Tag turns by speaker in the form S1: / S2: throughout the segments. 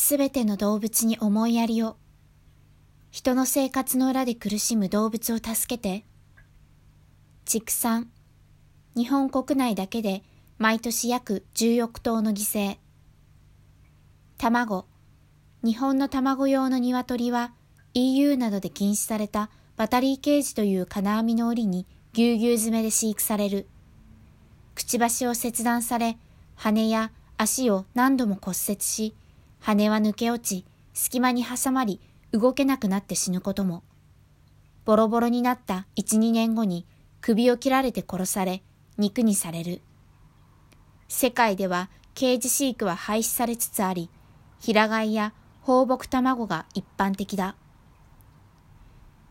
S1: すべての動物に思いやりを。人の生活の裏で苦しむ動物を助けて。畜産。日本国内だけで毎年約10億頭の犠牲。卵。日本の卵用の鶏は EU などで禁止されたバタリーケージという金網の檻にぎゅうぎゅう詰めで飼育される。くちばしを切断され、羽や足を何度も骨折し、羽は抜け落ち、隙間に挟まり、動けなくなって死ぬことも。ボロボロになった1、2年後に首を切られて殺され、肉にされる。世界ではケージ飼育は廃止されつつあり、平飼いや放牧卵が一般的だ。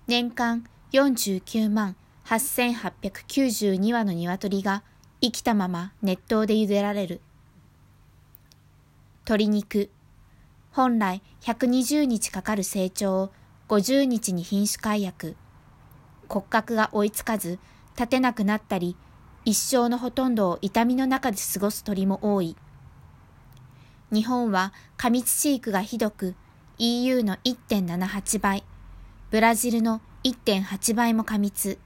S1: 年間49万8892羽の鶏が生きたまま熱湯で茹でられる。鶏肉。本来120日かかる成長を50日に品種改薬。骨格が追いつかず、立てなくなったり、一生のほとんどを痛みの中で過ごす鳥も多い。日本は過密飼育がひどく、EU の1.78倍、ブラジルの1.8倍も過密。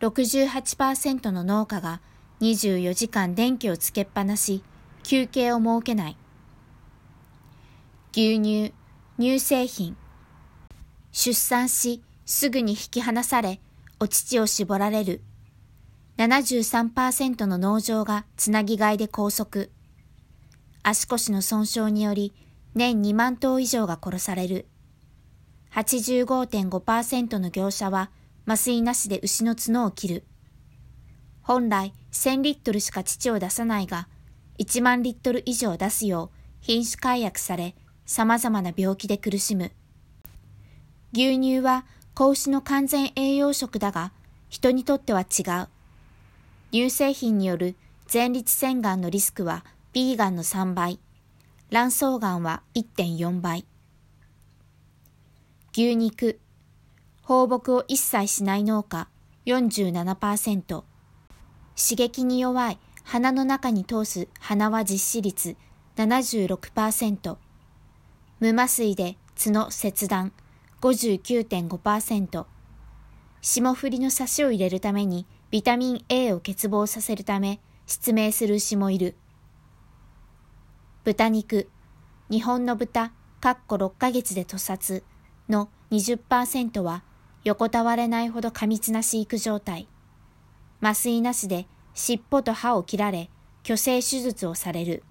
S1: 68%の農家が24時間電気をつけっぱなし、休憩を設けない。牛乳、乳製品。出産し、すぐに引き離され、お乳を絞られる。73%の農場がつなぎ買いで拘束。足腰の損傷により、年2万頭以上が殺される。85.5%の業者は麻酔なしで牛の角を切る。本来1000リットルしか乳を出さないが、1万リットル以上出すよう品種改悪され、様々な病気で苦しむ。牛乳は子牛の完全栄養食だが、人にとっては違う。乳製品による前立腺がんのリスクはビーガンの3倍、卵巣がんは1.4倍。牛肉、放牧を一切しない農家。47%、刺激に弱い。鼻の中に通す鼻は実施率。76%、無麻酔で角切断59.5%、霜降りのサシを入れるためにビタミン A を欠乏させるため失明する牛もいる。豚肉、日本の豚、かっこ6ヶ月で屠殺の20%は横たわれないほど過密な飼育状態。麻酔なしで尻尾と歯を切られ、虚勢手術をされる。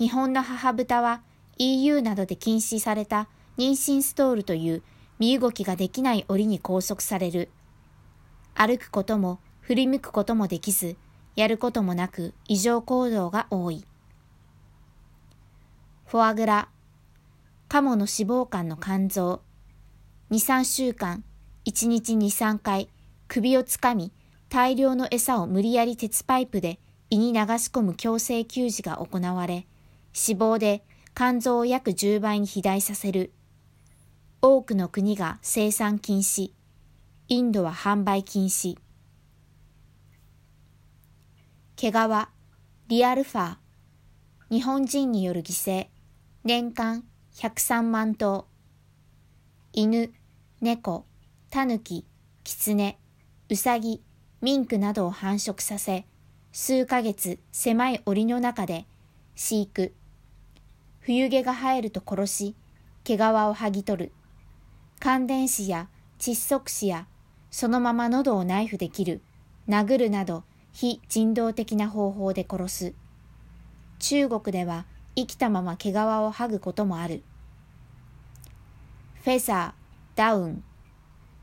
S1: 日本の母豚は EU などで禁止された妊娠ストールという身動きができない檻に拘束される。歩くことも振り向くこともできず、やることもなく異常行動が多い。フォアグラ、カモの脂肪肝の肝臓、2、3週間、1日2、3回、首をつかみ、大量の餌を無理やり鉄パイプで胃に流し込む強制給餌が行われ、死亡で肝臓を約10倍に肥大させる。多くの国が生産禁止。インドは販売禁止。毛皮、リアルファー。日本人による犠牲。年間103万頭。犬、猫、タヌキ、キツネ、ウサギ、ミンクなどを繁殖させ、数ヶ月狭い檻の中で飼育、冬毛が生えると殺し、毛皮を剥ぎ取る。感電死や窒息死や、そのまま喉をナイフで切る、殴るなど非人道的な方法で殺す。中国では生きたまま毛皮を剥ぐこともある。フェザー、ダウン、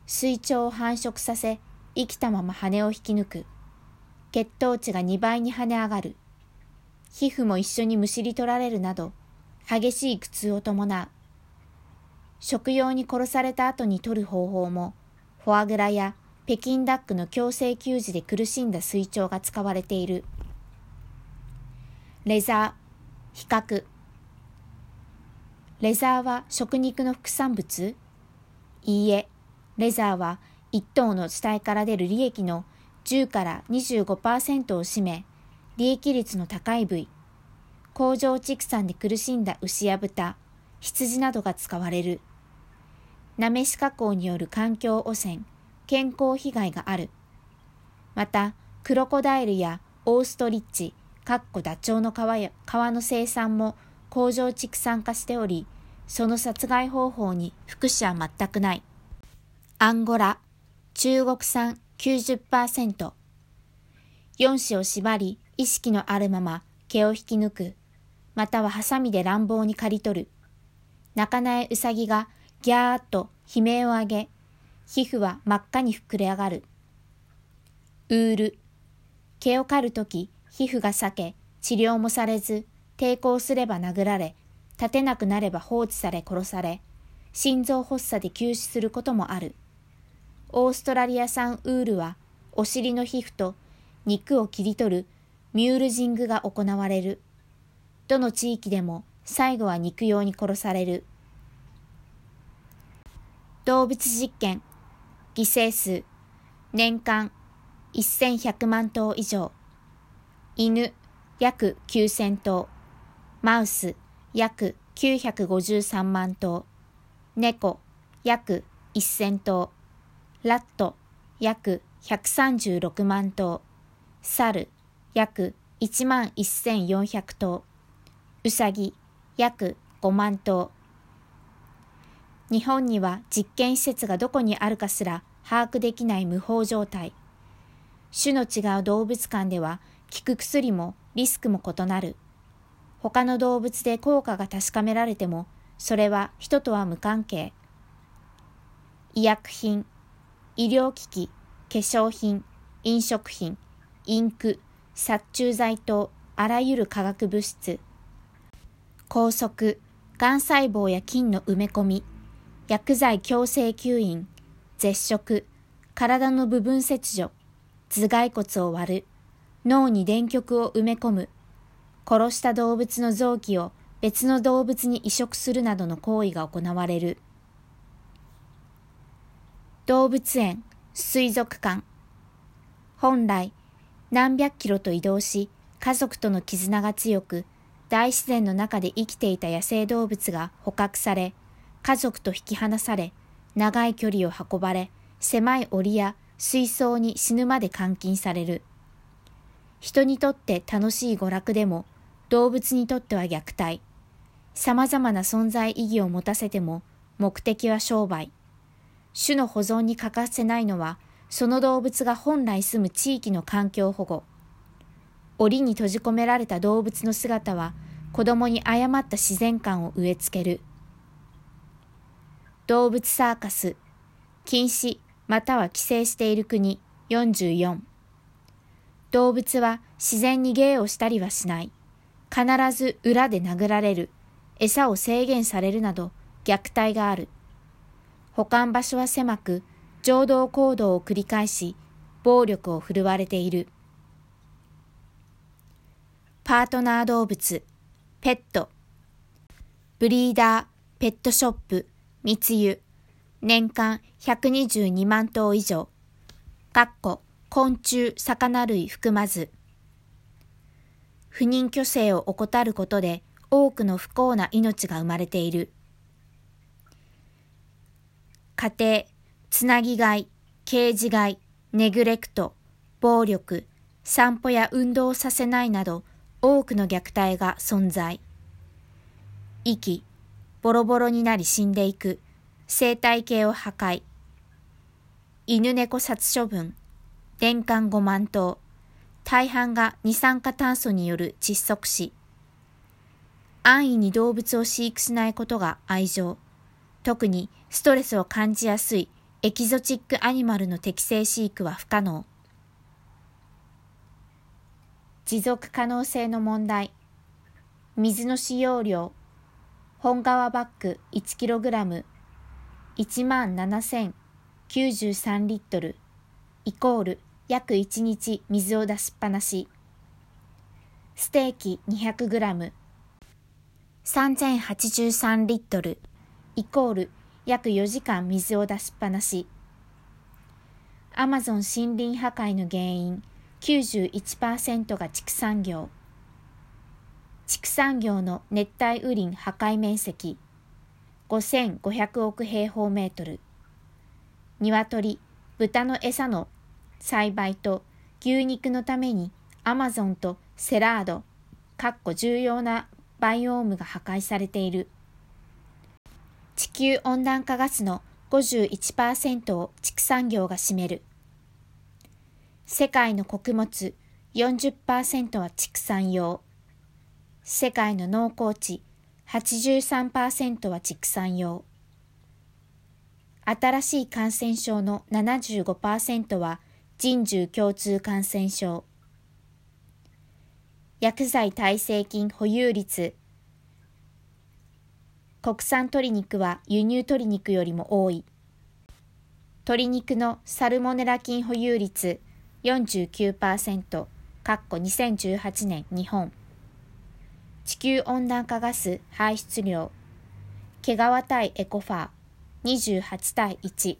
S1: 水腸を繁殖させ、生きたまま羽を引き抜く。血糖値が2倍に跳ね上がる。皮膚も一緒にむしり取られるなど、激しい苦痛を伴う。食用に殺された後に取る方法も、フォアグラや北京ダックの強制給仕で苦しんだ水腸が使われている。レザー、比較。レザーは食肉の副産物？いいえ、レザーは一頭の死体から出る利益の10から25%を占め、利益率の高い部位。工場畜産で苦しんだ牛や豚、羊などが使われる。なめし加工による環境汚染、健康被害がある。また、クロコダイルやオーストリッチ、かっこダチョウの皮や皮の生産も工場畜産化しており、その殺害方法に福祉は全くない。アンゴラ、中国産90%。四子を縛り、意識のあるまま毛を引き抜く。またはハサミで乱暴に刈り取る。泣かないウサギがギャーっと悲鳴を上げ、皮膚は真っ赤に膨れ上がる。ウール。毛を刈るとき、皮膚が裂け、治療もされず、抵抗すれば殴られ、立てなくなれば放置され殺され、心臓発作で急死することもある。オーストラリア産ウールは、お尻の皮膚と肉を切り取るミュールジングが行われる。どの地域でも最後は肉用に殺される。動物実験、犠牲数、年間1100万頭以上。犬約9000頭。マウス約953万頭。猫約1000頭。ラット約136万頭。猿約1万1400頭。うさぎ約5万頭。日本には実験施設がどこにあるかすら把握できない無法状態。種の違う動物館では効く薬もリスクも異なる。他の動物で効果が確かめられても、それは人とは無関係。医薬品、医療機器、化粧品、飲食品、インク、殺虫剤等、あらゆる化学物質、拘束、癌細胞や菌の埋め込み、薬剤強制吸引、絶食、体の部分切除、頭蓋骨を割る、脳に電極を埋め込む、殺した動物の臓器を別の動物に移植するなどの行為が行われる。動物園、水族館。本来、何百キロと移動し、家族との絆が強く、大自然の中で生きていた野生動物が捕獲され、家族と引き離され、長い距離を運ばれ、狭い檻や水槽に死ぬまで監禁される。人にとって楽しい娯楽でも、動物にとっては虐待。様々な存在意義を持たせても、目的は商売。種の保存に欠かせないのは、その動物が本来住む地域の環境保護。檻に閉じ込められた動物の姿は、子供に誤った自然観を植え付ける。動物サーカス、禁止または規制している国44。動物は自然に芸をしたりはしない。必ず裏で殴られる。餌を制限されるなど虐待がある。保管場所は狭く、情動行動を繰り返し、暴力を振るわれている。パートナー動物、ペット、ブリーダー、ペットショップ、密輸、年間122万頭以上、かっこ昆虫、魚類含まず、不妊去勢を怠ることで多くの不幸な命が生まれている。家庭、つなぎがい、刑事がい、ネグレクト、暴力、散歩や運動をさせないなど多くの虐待が存在。息、ボロボロになり死んでいく。生態系を破壊。犬猫殺処分。年間5万頭。大半が二酸化炭素による窒息死。安易に動物を飼育しないことが愛情。特にストレスを感じやすいエキゾチックアニマルの適正飼育は不可能。持続可能性の問題。水の使用量。本革バッグ 1kg 1万7093リットル。イコール約1日水を出しっぱなし。ステーキ200グラム。3083リットル。イコール約4時間水を出しっぱなし。アマゾン森林破壊の原因。91%が畜産業畜産業の熱帯雨林破壊面積5500億平方メートル鶏、豚の餌の栽培と牛肉のためにアマゾンとセラード、かっこ重要なバイオームが破壊されている。地球温暖化ガスの51%を畜産業が占める。世界の穀物40%は畜産用。世界の農耕地83%は畜産用。新しい感染症の75%は人獣共通感染症。薬剤耐性菌保有率。国産鶏肉は輸入鶏肉よりも多い。鶏肉のサルモネラ菌保有率49%、かっこ2018年日本。地球温暖化ガス排出量。毛皮対エコファー。28対1